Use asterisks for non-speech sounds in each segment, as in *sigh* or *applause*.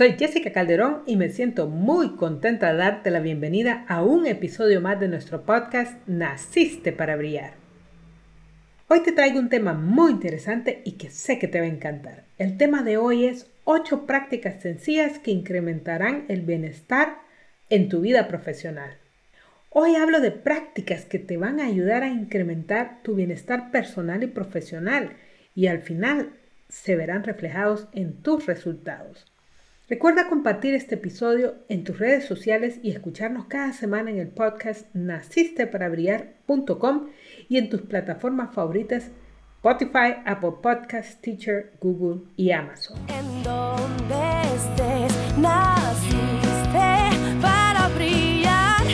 Soy Jessica Calderón y me siento muy contenta de darte la bienvenida a un episodio más de nuestro podcast Naciste para Brillar. Hoy te traigo un tema muy interesante y que sé que te va a encantar. El tema de hoy es 8 prácticas sencillas que incrementarán el bienestar en tu vida profesional. Hoy hablo de prácticas que te van a ayudar a incrementar tu bienestar personal y profesional y al final se verán reflejados en tus resultados. Recuerda compartir este episodio en tus redes sociales y escucharnos cada semana en el podcast nacisteparabriar.com y en tus plataformas favoritas Spotify, Apple Podcasts, Teacher, Google y Amazon. En donde estés, naciste para brillar,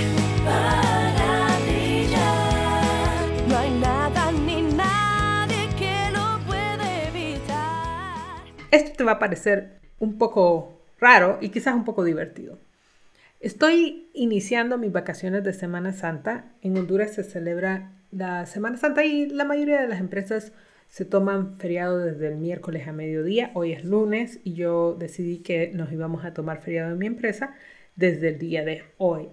para brillar. No hay nada ni nadie que lo puede evitar. Esto te va a parecer un poco raro y quizás un poco divertido. Estoy iniciando mis vacaciones de Semana Santa. En Honduras se celebra la Semana Santa y la mayoría de las empresas se toman feriado desde el miércoles a mediodía. Hoy es lunes y yo decidí que nos íbamos a tomar feriado en mi empresa desde el día de hoy.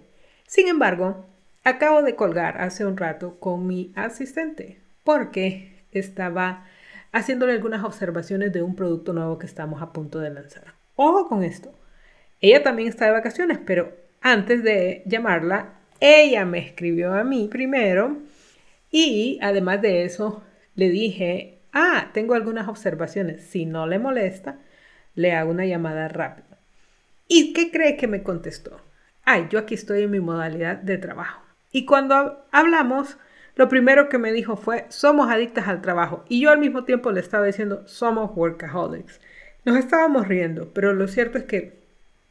Sin embargo, acabo de colgar hace un rato con mi asistente porque estaba haciéndole algunas observaciones de un producto nuevo que estamos a punto de lanzar. Ojo con esto. Ella también está de vacaciones, pero antes de llamarla, ella me escribió a mí primero y además de eso le dije, ah, tengo algunas observaciones. Si no le molesta, le hago una llamada rápida. ¿Y qué cree que me contestó? Ay, yo aquí estoy en mi modalidad de trabajo. Y cuando hablamos, lo primero que me dijo fue, somos adictas al trabajo. Y yo al mismo tiempo le estaba diciendo, somos workaholics. Nos estábamos riendo, pero lo cierto es que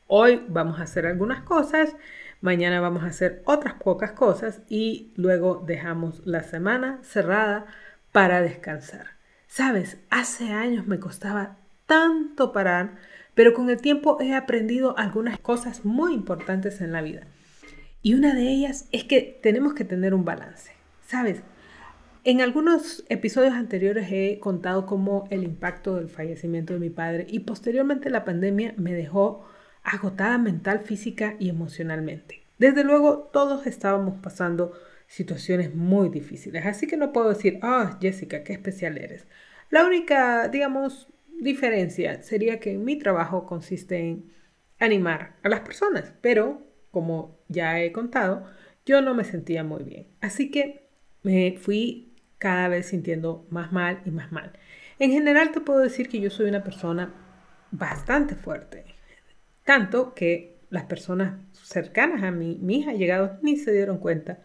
hoy vamos a hacer algunas cosas, mañana vamos a hacer otras pocas cosas y luego dejamos la semana cerrada para descansar. Sabes, hace años me costaba tanto parar, pero con el tiempo he aprendido algunas cosas muy importantes en la vida. Y una de ellas es que tenemos que tener un balance. Sabes, en algunos episodios anteriores he contado cómo el impacto del fallecimiento de mi padre y posteriormente la pandemia me dejó agotada mental, física y emocionalmente. Desde luego, todos estábamos pasando situaciones muy difíciles, así que no puedo decir, ah, Jessica, qué especial eres. La única, digamos, diferencia sería que mi trabajo consiste en animar a las personas, pero como ya he contado, yo no me sentía muy bien. Así que me fui cada vez sintiendo más mal y más mal. En general te puedo decir que yo soy una persona bastante fuerte, tanto que las personas cercanas a mí, mis allegados, ni se dieron cuenta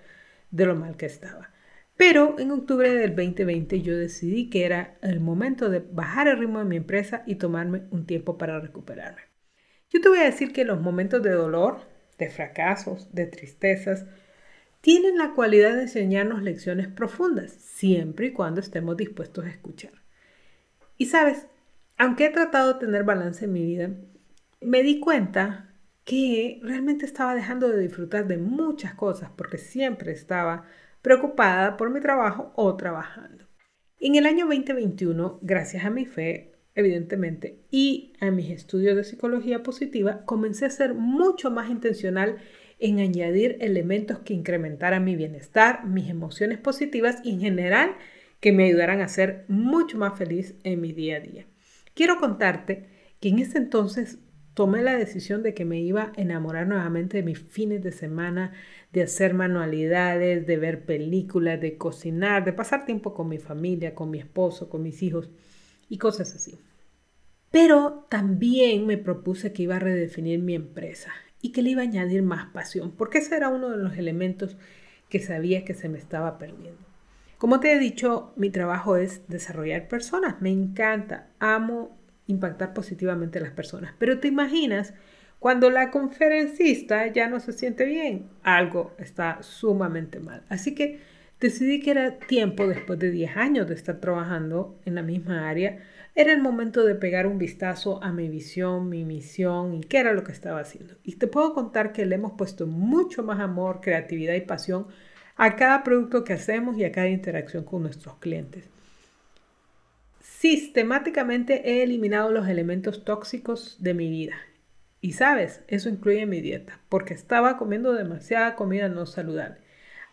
de lo mal que estaba. Pero en octubre del 2020 yo decidí que era el momento de bajar el ritmo de mi empresa y tomarme un tiempo para recuperarme. Yo te voy a decir que los momentos de dolor, de fracasos, de tristezas, tienen la cualidad de enseñarnos lecciones profundas, siempre y cuando estemos dispuestos a escuchar. Y sabes, aunque he tratado de tener balance en mi vida, me di cuenta que realmente estaba dejando de disfrutar de muchas cosas porque siempre estaba preocupada por mi trabajo o trabajando. En el año 2021, gracias a mi fe, evidentemente, y a mis estudios de psicología positiva, comencé a ser mucho más intencional en añadir elementos que incrementaran mi bienestar, mis emociones positivas y en general que me ayudaran a ser mucho más feliz en mi día a día. Quiero contarte que en ese entonces tomé la decisión de que me iba a enamorar nuevamente de mis fines de semana, de hacer manualidades, de ver películas, de cocinar, de pasar tiempo con mi familia, con mi esposo, con mis hijos y cosas así. Pero también me propuse que iba a redefinir mi empresa y que le iba a añadir más pasión, porque ese era uno de los elementos que sabía que se me estaba perdiendo. Como te he dicho, mi trabajo es desarrollar personas. Me encanta, amo impactar positivamente a las personas. Pero te imaginas cuando la conferencista ya no se siente bien, algo está sumamente mal. Así que decidí que era tiempo, después de 10 años de estar trabajando en la misma área, era el momento de pegar un vistazo a mi visión, mi misión y qué era lo que estaba haciendo. Y te puedo contar que le hemos puesto mucho más amor, creatividad y pasión a cada producto que hacemos y a cada interacción con nuestros clientes. Sistemáticamente he eliminado los elementos tóxicos de mi vida. Y sabes, eso incluye mi dieta, porque estaba comiendo demasiada comida no saludable.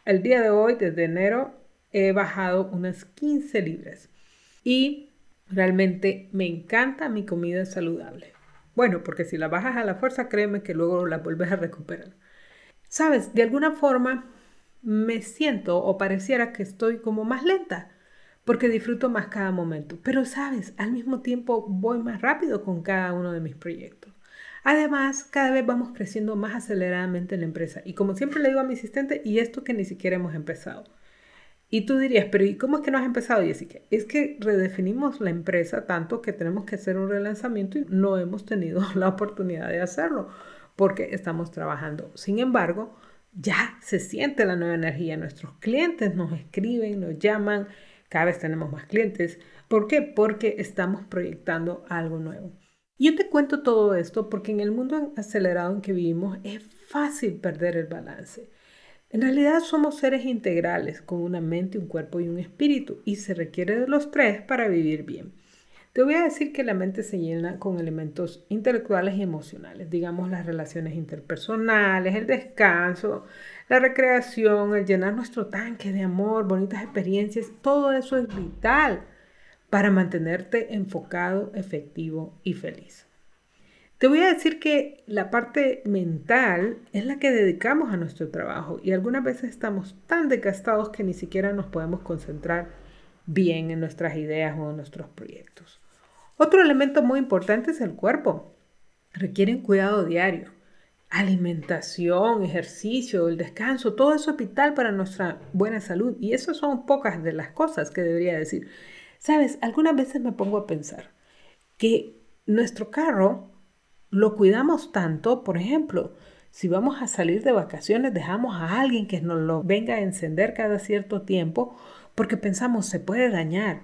Al día de hoy, desde enero, he bajado unas 15 libras. Y realmente me encanta mi comida saludable. Bueno, porque si la bajas a la fuerza, créeme que luego la vuelves a recuperar. Sabes, de alguna forma me siento o pareciera que estoy como más lenta porque disfruto más cada momento. Pero sabes, al mismo tiempo voy más rápido con cada uno de mis proyectos. Además, cada vez vamos creciendo más aceleradamente en la empresa. Y como siempre le digo a mi asistente, y esto que ni siquiera hemos empezado. Y tú dirías, pero ¿y cómo es que no has empezado, Jessica? Es que redefinimos la empresa tanto que tenemos que hacer un relanzamiento y no hemos tenido *laughs* la oportunidad de hacerlo porque estamos trabajando. Sin embargo, ya se siente la nueva energía. Nuestros clientes nos escriben, nos llaman, cada vez tenemos más clientes. ¿Por qué? Porque estamos proyectando algo nuevo. Yo te cuento todo esto porque en el mundo acelerado en que vivimos es fácil perder el balance. En realidad somos seres integrales con una mente, un cuerpo y un espíritu y se requiere de los tres para vivir bien. Te voy a decir que la mente se llena con elementos intelectuales y emocionales, digamos las relaciones interpersonales, el descanso, la recreación, el llenar nuestro tanque de amor, bonitas experiencias, todo eso es vital para mantenerte enfocado, efectivo y feliz. Te voy a decir que la parte mental es la que dedicamos a nuestro trabajo y algunas veces estamos tan desgastados que ni siquiera nos podemos concentrar bien en nuestras ideas o en nuestros proyectos. Otro elemento muy importante es el cuerpo. Requieren cuidado diario. Alimentación, ejercicio, el descanso, todo eso es vital para nuestra buena salud. Y eso son pocas de las cosas que debería decir. Sabes, algunas veces me pongo a pensar que nuestro carro lo cuidamos tanto, por ejemplo, si vamos a salir de vacaciones, dejamos a alguien que nos lo venga a encender cada cierto tiempo porque pensamos se puede dañar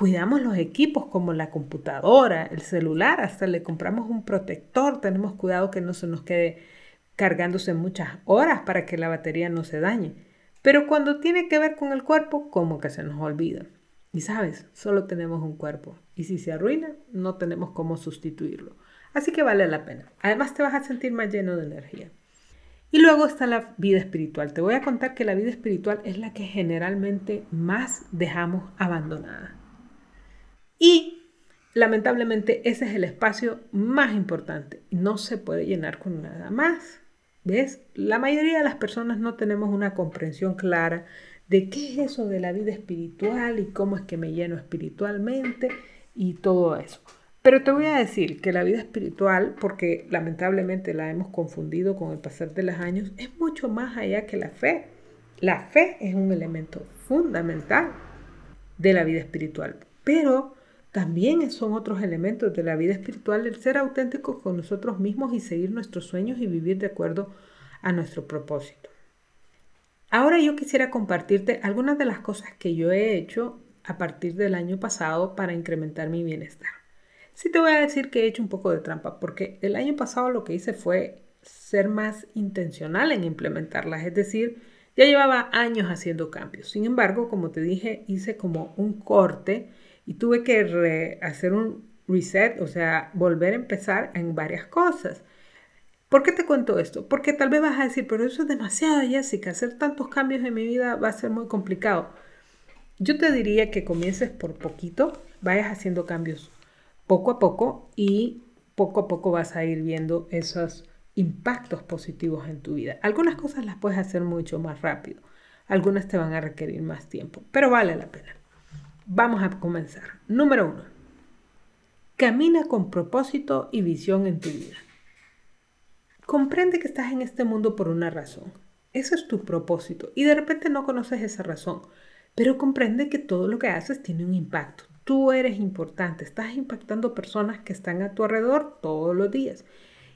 cuidamos los equipos como la computadora, el celular, hasta le compramos un protector, tenemos cuidado que no se nos quede cargándose muchas horas para que la batería no se dañe. Pero cuando tiene que ver con el cuerpo, como que se nos olvida. Y sabes, solo tenemos un cuerpo. Y si se arruina, no tenemos cómo sustituirlo. Así que vale la pena. Además te vas a sentir más lleno de energía. Y luego está la vida espiritual. Te voy a contar que la vida espiritual es la que generalmente más dejamos abandonada. Y lamentablemente ese es el espacio más importante. No se puede llenar con nada más. ¿Ves? La mayoría de las personas no tenemos una comprensión clara de qué es eso de la vida espiritual y cómo es que me lleno espiritualmente y todo eso. Pero te voy a decir que la vida espiritual, porque lamentablemente la hemos confundido con el pasar de los años, es mucho más allá que la fe. La fe es un elemento fundamental de la vida espiritual, pero también son otros elementos de la vida espiritual el ser auténticos con nosotros mismos y seguir nuestros sueños y vivir de acuerdo a nuestro propósito. Ahora yo quisiera compartirte algunas de las cosas que yo he hecho a partir del año pasado para incrementar mi bienestar. Sí te voy a decir que he hecho un poco de trampa porque el año pasado lo que hice fue ser más intencional en implementarlas, es decir, ya llevaba años haciendo cambios. Sin embargo, como te dije, hice como un corte y tuve que hacer un reset, o sea, volver a empezar en varias cosas. ¿Por qué te cuento esto? Porque tal vez vas a decir, pero eso es demasiado, Jessica, hacer tantos cambios en mi vida va a ser muy complicado. Yo te diría que comiences por poquito, vayas haciendo cambios poco a poco y poco a poco vas a ir viendo esos impactos positivos en tu vida. Algunas cosas las puedes hacer mucho más rápido, algunas te van a requerir más tiempo, pero vale la pena. Vamos a comenzar. Número uno. Camina con propósito y visión en tu vida. Comprende que estás en este mundo por una razón. Ese es tu propósito y de repente no conoces esa razón. pero comprende que todo lo que haces tiene un impacto. Tú eres importante, estás impactando personas que están a tu alrededor todos los días.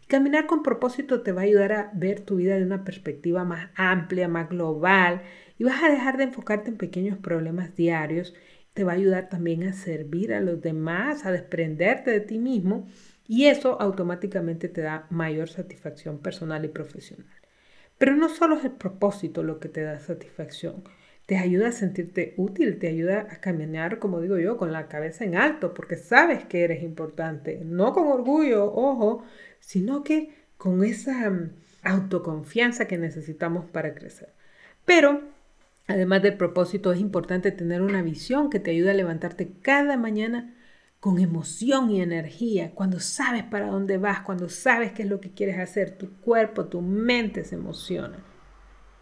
Caminar con propósito te va a ayudar a ver tu vida de una perspectiva más amplia, más global, y vas a dejar de enfocarte en pequeños problemas diarios. Te va a ayudar también a servir a los demás, a desprenderte de ti mismo, y eso automáticamente te da mayor satisfacción personal y profesional. Pero no solo es el propósito lo que te da satisfacción, te ayuda a sentirte útil, te ayuda a caminar, como digo yo, con la cabeza en alto, porque sabes que eres importante, no con orgullo, ojo, sino que con esa mm, autoconfianza que necesitamos para crecer. Pero, además del propósito, es importante tener una visión que te ayude a levantarte cada mañana con emoción y energía, cuando sabes para dónde vas, cuando sabes qué es lo que quieres hacer, tu cuerpo, tu mente se emociona.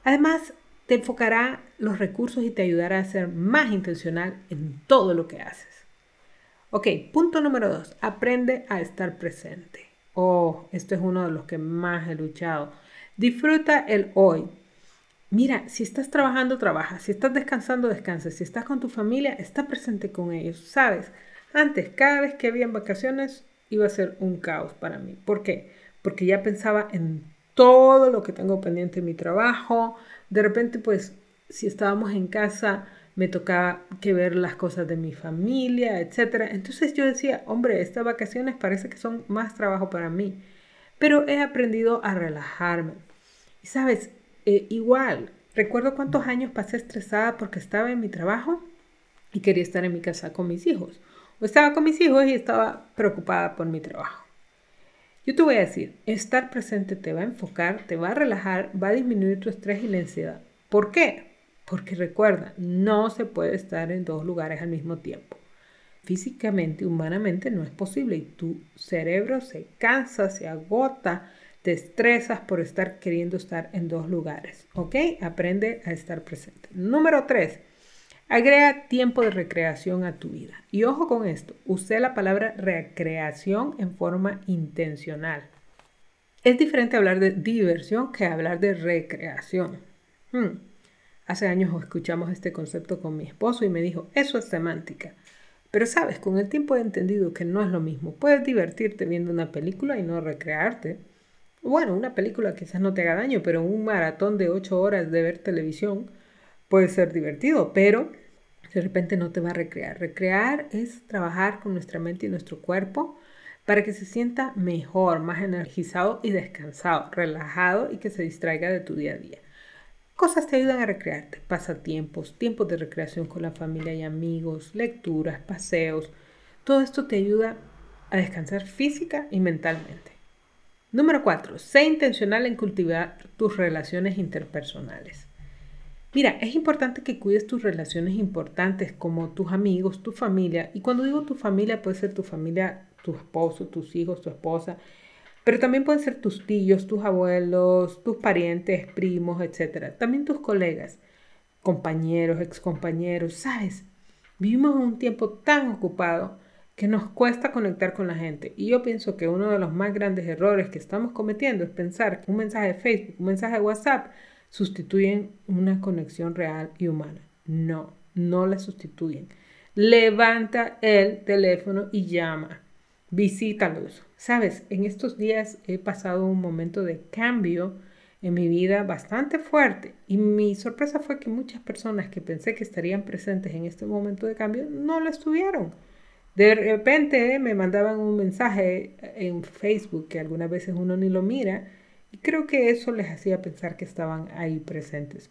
Además, te enfocará los recursos y te ayudará a ser más intencional en todo lo que haces. Ok, punto número dos, aprende a estar presente. Oh, esto es uno de los que más he luchado. Disfruta el hoy. Mira, si estás trabajando, trabaja. Si estás descansando, descansa. Si estás con tu familia, está presente con ellos. Sabes, antes, cada vez que había vacaciones, iba a ser un caos para mí. ¿Por qué? Porque ya pensaba en todo lo que tengo pendiente en mi trabajo. De repente, pues, si estábamos en casa, me tocaba que ver las cosas de mi familia, etc. Entonces yo decía, hombre, estas vacaciones parece que son más trabajo para mí. Pero he aprendido a relajarme. Y sabes, eh, igual, recuerdo cuántos años pasé estresada porque estaba en mi trabajo y quería estar en mi casa con mis hijos estaba con mis hijos y estaba preocupada por mi trabajo. Yo te voy a decir, estar presente te va a enfocar, te va a relajar, va a disminuir tu estrés y la ansiedad. ¿Por qué? Porque recuerda, no se puede estar en dos lugares al mismo tiempo. Físicamente, humanamente no es posible y tu cerebro se cansa, se agota, te estresas por estar queriendo estar en dos lugares. ¿Ok? Aprende a estar presente. Número tres, Agrega tiempo de recreación a tu vida. Y ojo con esto, usé la palabra recreación en forma intencional. Es diferente hablar de diversión que hablar de recreación. Hmm. Hace años escuchamos este concepto con mi esposo y me dijo, eso es semántica. Pero sabes, con el tiempo he entendido que no es lo mismo. Puedes divertirte viendo una película y no recrearte. Bueno, una película quizás no te haga daño, pero un maratón de 8 horas de ver televisión puede ser divertido, pero de repente no te va a recrear. Recrear es trabajar con nuestra mente y nuestro cuerpo para que se sienta mejor, más energizado y descansado, relajado y que se distraiga de tu día a día. Cosas te ayudan a recrearte, pasatiempos, tiempos de recreación con la familia y amigos, lecturas, paseos. Todo esto te ayuda a descansar física y mentalmente. Número 4. Sé intencional en cultivar tus relaciones interpersonales. Mira, es importante que cuides tus relaciones importantes como tus amigos, tu familia. Y cuando digo tu familia, puede ser tu familia, tu esposo, tus hijos, tu esposa. Pero también pueden ser tus tíos, tus abuelos, tus parientes, primos, etc. También tus colegas, compañeros, excompañeros. ¿Sabes? Vivimos un tiempo tan ocupado que nos cuesta conectar con la gente. Y yo pienso que uno de los más grandes errores que estamos cometiendo es pensar que un mensaje de Facebook, un mensaje de WhatsApp, sustituyen una conexión real y humana. No, no la sustituyen. Levanta el teléfono y llama. Visítalos. Sabes, en estos días he pasado un momento de cambio en mi vida bastante fuerte y mi sorpresa fue que muchas personas que pensé que estarían presentes en este momento de cambio no lo estuvieron. De repente me mandaban un mensaje en Facebook que algunas veces uno ni lo mira y creo que eso les hacía pensar que estaban ahí presentes.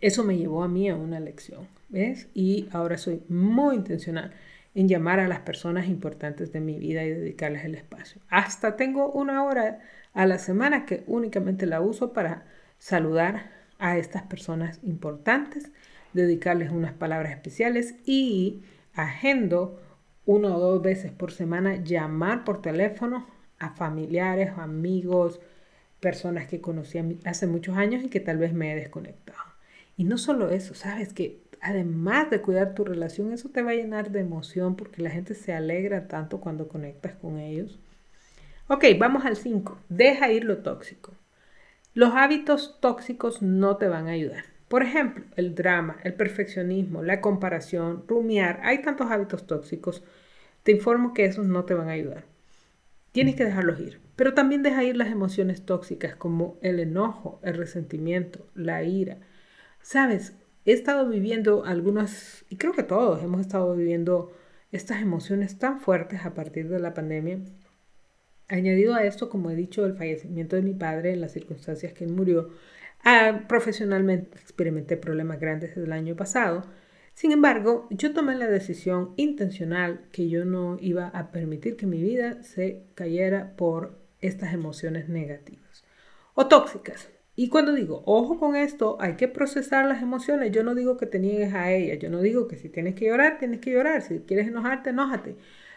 Eso me llevó a mí a una lección, ¿ves? Y ahora soy muy intencional en llamar a las personas importantes de mi vida y dedicarles el espacio. Hasta tengo una hora a la semana que únicamente la uso para saludar a estas personas importantes, dedicarles unas palabras especiales y agendo uno o dos veces por semana llamar por teléfono a familiares, amigos, personas que conocí hace muchos años y que tal vez me he desconectado. Y no solo eso, sabes que además de cuidar tu relación, eso te va a llenar de emoción porque la gente se alegra tanto cuando conectas con ellos. Ok, vamos al 5. Deja ir lo tóxico. Los hábitos tóxicos no te van a ayudar. Por ejemplo, el drama, el perfeccionismo, la comparación, rumiar. Hay tantos hábitos tóxicos. Te informo que esos no te van a ayudar. Tienes que dejarlos ir. Pero también deja ir las emociones tóxicas como el enojo, el resentimiento, la ira. Sabes, he estado viviendo algunas, y creo que todos hemos estado viviendo estas emociones tan fuertes a partir de la pandemia. Añadido a esto, como he dicho, el fallecimiento de mi padre en las circunstancias que él murió, ah, profesionalmente experimenté problemas grandes desde el año pasado. Sin embargo, yo tomé la decisión intencional que yo no iba a permitir que mi vida se cayera por estas emociones negativas o tóxicas. Y cuando digo, ojo con esto, hay que procesar las emociones. Yo no digo que te niegues a ellas. Yo no digo que si tienes que llorar, tienes que llorar. Si quieres enojarte, enójate.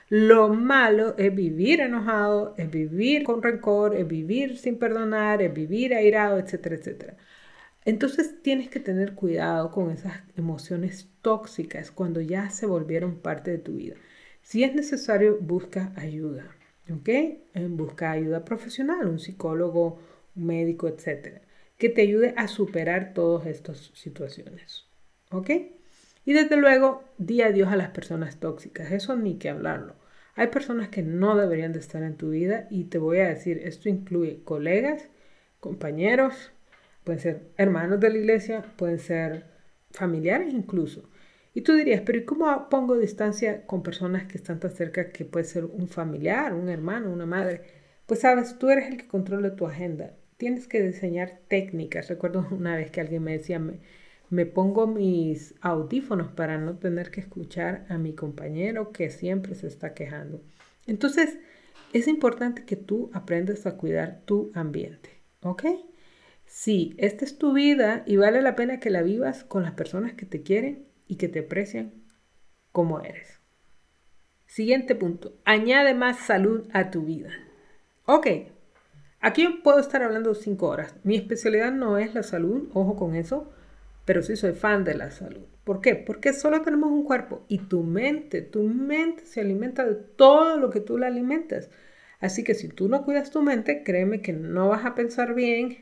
Lo malo es vivir enojado, es vivir con rencor, es vivir sin perdonar, es vivir airado, etcétera, etcétera. Entonces tienes que tener cuidado con esas emociones tóxicas cuando ya se volvieron parte de tu vida. Si es necesario, busca ayuda, ¿ok? Busca ayuda profesional, un psicólogo, un médico, etcétera que te ayude a superar todas estas situaciones. ¿Ok? Y desde luego, di adiós a las personas tóxicas. Eso ni que hablarlo. Hay personas que no deberían de estar en tu vida y te voy a decir, esto incluye colegas, compañeros, pueden ser hermanos de la iglesia, pueden ser familiares incluso. Y tú dirías, pero ¿y cómo pongo distancia con personas que están tan cerca que puede ser un familiar, un hermano, una madre? Pues sabes, tú eres el que controla tu agenda tienes que diseñar técnicas. Recuerdo *laughs* una vez que alguien me decía, me, pongo mis audífonos para no tener que escuchar a mi compañero que siempre se está quejando. Entonces, es importante que tú aprendas a cuidar tu ambiente, ¿ok? Sí, esta es tu vida y vale la pena que la vivas con las personas que te quieren y que te aprecian como eres. Siguiente punto, añade más salud a tu vida. Ok, Aquí puedo estar hablando cinco horas. Mi especialidad no es la salud, ojo con eso, pero sí soy fan de la salud. ¿Por qué? Porque solo tenemos un cuerpo y tu mente, tu mente se alimenta de todo lo que tú la alimentas. Así que si tú no cuidas tu mente, créeme que no vas a pensar bien,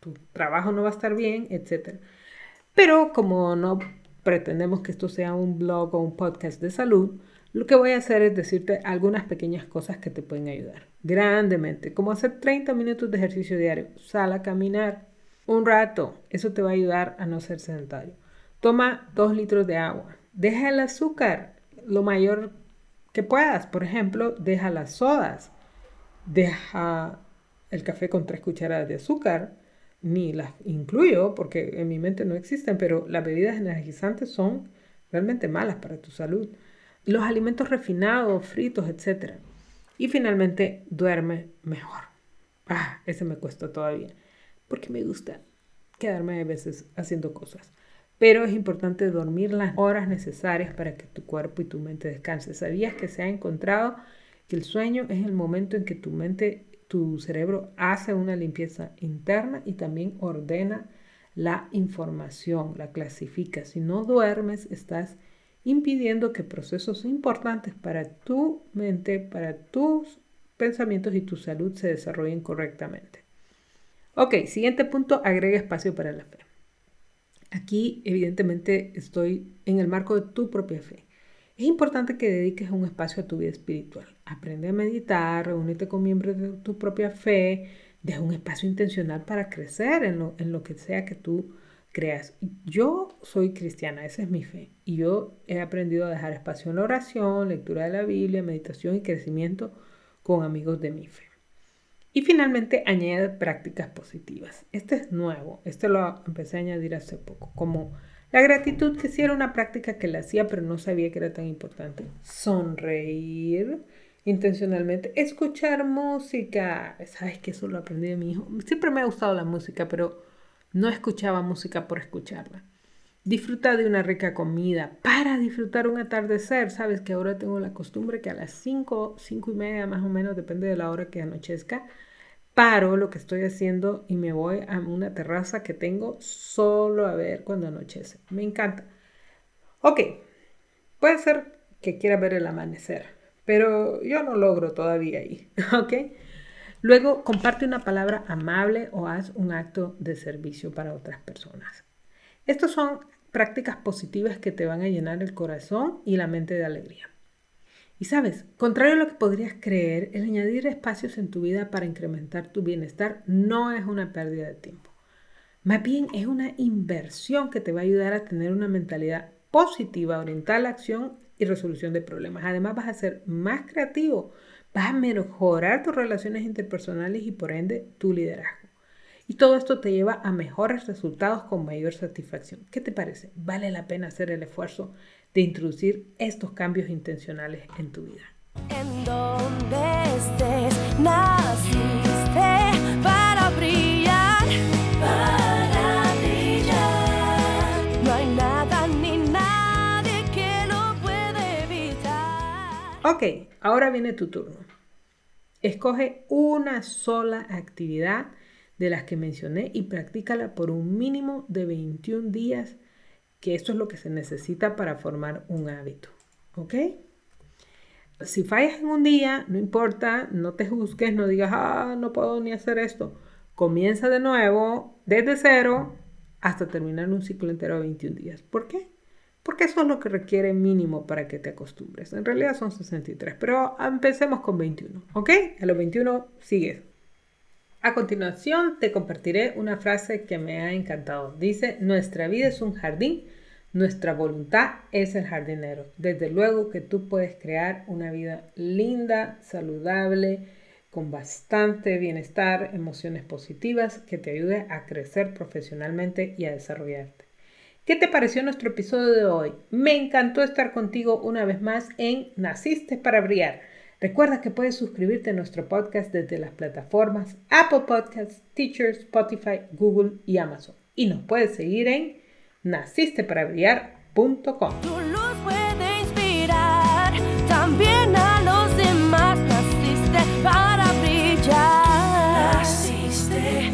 tu trabajo no va a estar bien, etc. Pero como no pretendemos que esto sea un blog o un podcast de salud, lo que voy a hacer es decirte algunas pequeñas cosas que te pueden ayudar grandemente, como hacer 30 minutos de ejercicio diario. Sal a caminar un rato, eso te va a ayudar a no ser sedentario. Toma 2 litros de agua. Deja el azúcar lo mayor que puedas. Por ejemplo, deja las sodas. Deja el café con 3 cucharadas de azúcar. Ni las incluyo porque en mi mente no existen, pero las bebidas energizantes son realmente malas para tu salud los alimentos refinados, fritos, etc. Y finalmente, duerme mejor. Ah, ese me cuesta todavía, porque me gusta quedarme a veces haciendo cosas. Pero es importante dormir las horas necesarias para que tu cuerpo y tu mente descansen. ¿Sabías que se ha encontrado que el sueño es el momento en que tu mente, tu cerebro hace una limpieza interna y también ordena la información, la clasifica? Si no duermes, estás impidiendo que procesos importantes para tu mente, para tus pensamientos y tu salud se desarrollen correctamente. Ok, siguiente punto, agrega espacio para la fe. Aquí evidentemente estoy en el marco de tu propia fe. Es importante que dediques un espacio a tu vida espiritual. Aprende a meditar, reúnete con miembros de tu propia fe, deja un espacio intencional para crecer en lo, en lo que sea que tú creas. Yo soy cristiana, esa es mi fe. Y yo he aprendido a dejar espacio en la oración, lectura de la Biblia, meditación y crecimiento con amigos de mi fe. Y finalmente añade prácticas positivas. Este es nuevo, este lo empecé a añadir hace poco, como la gratitud, que sí era una práctica que la hacía, pero no sabía que era tan importante. Sonreír intencionalmente, escuchar música. Sabes que eso lo aprendí de mi hijo. Siempre me ha gustado la música, pero no escuchaba música por escucharla. Disfruta de una rica comida para disfrutar un atardecer. Sabes que ahora tengo la costumbre que a las 5, 5 y media más o menos, depende de la hora que anochezca, paro lo que estoy haciendo y me voy a una terraza que tengo solo a ver cuando anochece. Me encanta. Ok, puede ser que quiera ver el amanecer, pero yo no logro todavía ahí. *laughs* Ok. Luego, comparte una palabra amable o haz un acto de servicio para otras personas. Estas son prácticas positivas que te van a llenar el corazón y la mente de alegría. Y sabes, contrario a lo que podrías creer, el añadir espacios en tu vida para incrementar tu bienestar no es una pérdida de tiempo. Más bien es una inversión que te va a ayudar a tener una mentalidad positiva, orientada a la acción y resolución de problemas. Además vas a ser más creativo, vas a mejorar tus relaciones interpersonales y por ende tu liderazgo. Y todo esto te lleva a mejores resultados con mayor satisfacción. ¿Qué te parece? ¿Vale la pena hacer el esfuerzo de introducir estos cambios intencionales en tu vida? En donde estés, naciste para brillar, para brillar. No hay nada ni nadie que lo puede evitar. Ok, ahora viene tu turno. Escoge una sola actividad de las que mencioné y practícala por un mínimo de 21 días, que esto es lo que se necesita para formar un hábito. ¿Ok? Si fallas en un día, no importa, no te juzgues, no digas, ah, no puedo ni hacer esto. Comienza de nuevo, desde cero, hasta terminar un ciclo entero de 21 días. ¿Por qué? Porque eso es lo que requiere mínimo para que te acostumbres. En realidad son 63, pero empecemos con 21, ¿ok? A los 21 sigues. A continuación te compartiré una frase que me ha encantado. Dice, nuestra vida es un jardín, nuestra voluntad es el jardinero. Desde luego que tú puedes crear una vida linda, saludable, con bastante bienestar, emociones positivas, que te ayude a crecer profesionalmente y a desarrollarte. ¿Qué te pareció nuestro episodio de hoy? Me encantó estar contigo una vez más en Naciste para Brillar. Recuerda que puedes suscribirte a nuestro podcast desde las plataformas Apple Podcasts, Teachers, Spotify, Google y Amazon. Y nos puedes seguir en nacisteparabrillar.com. Tu luz puede inspirar también a los demás. Naciste para brillar. Naciste.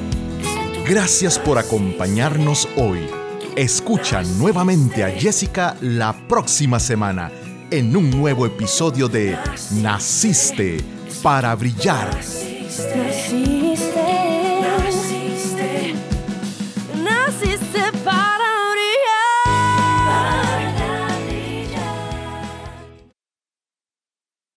Gracias por acompañarnos hoy. Escucha nuevamente a Jessica la próxima semana en un nuevo episodio de Naciste para brillar.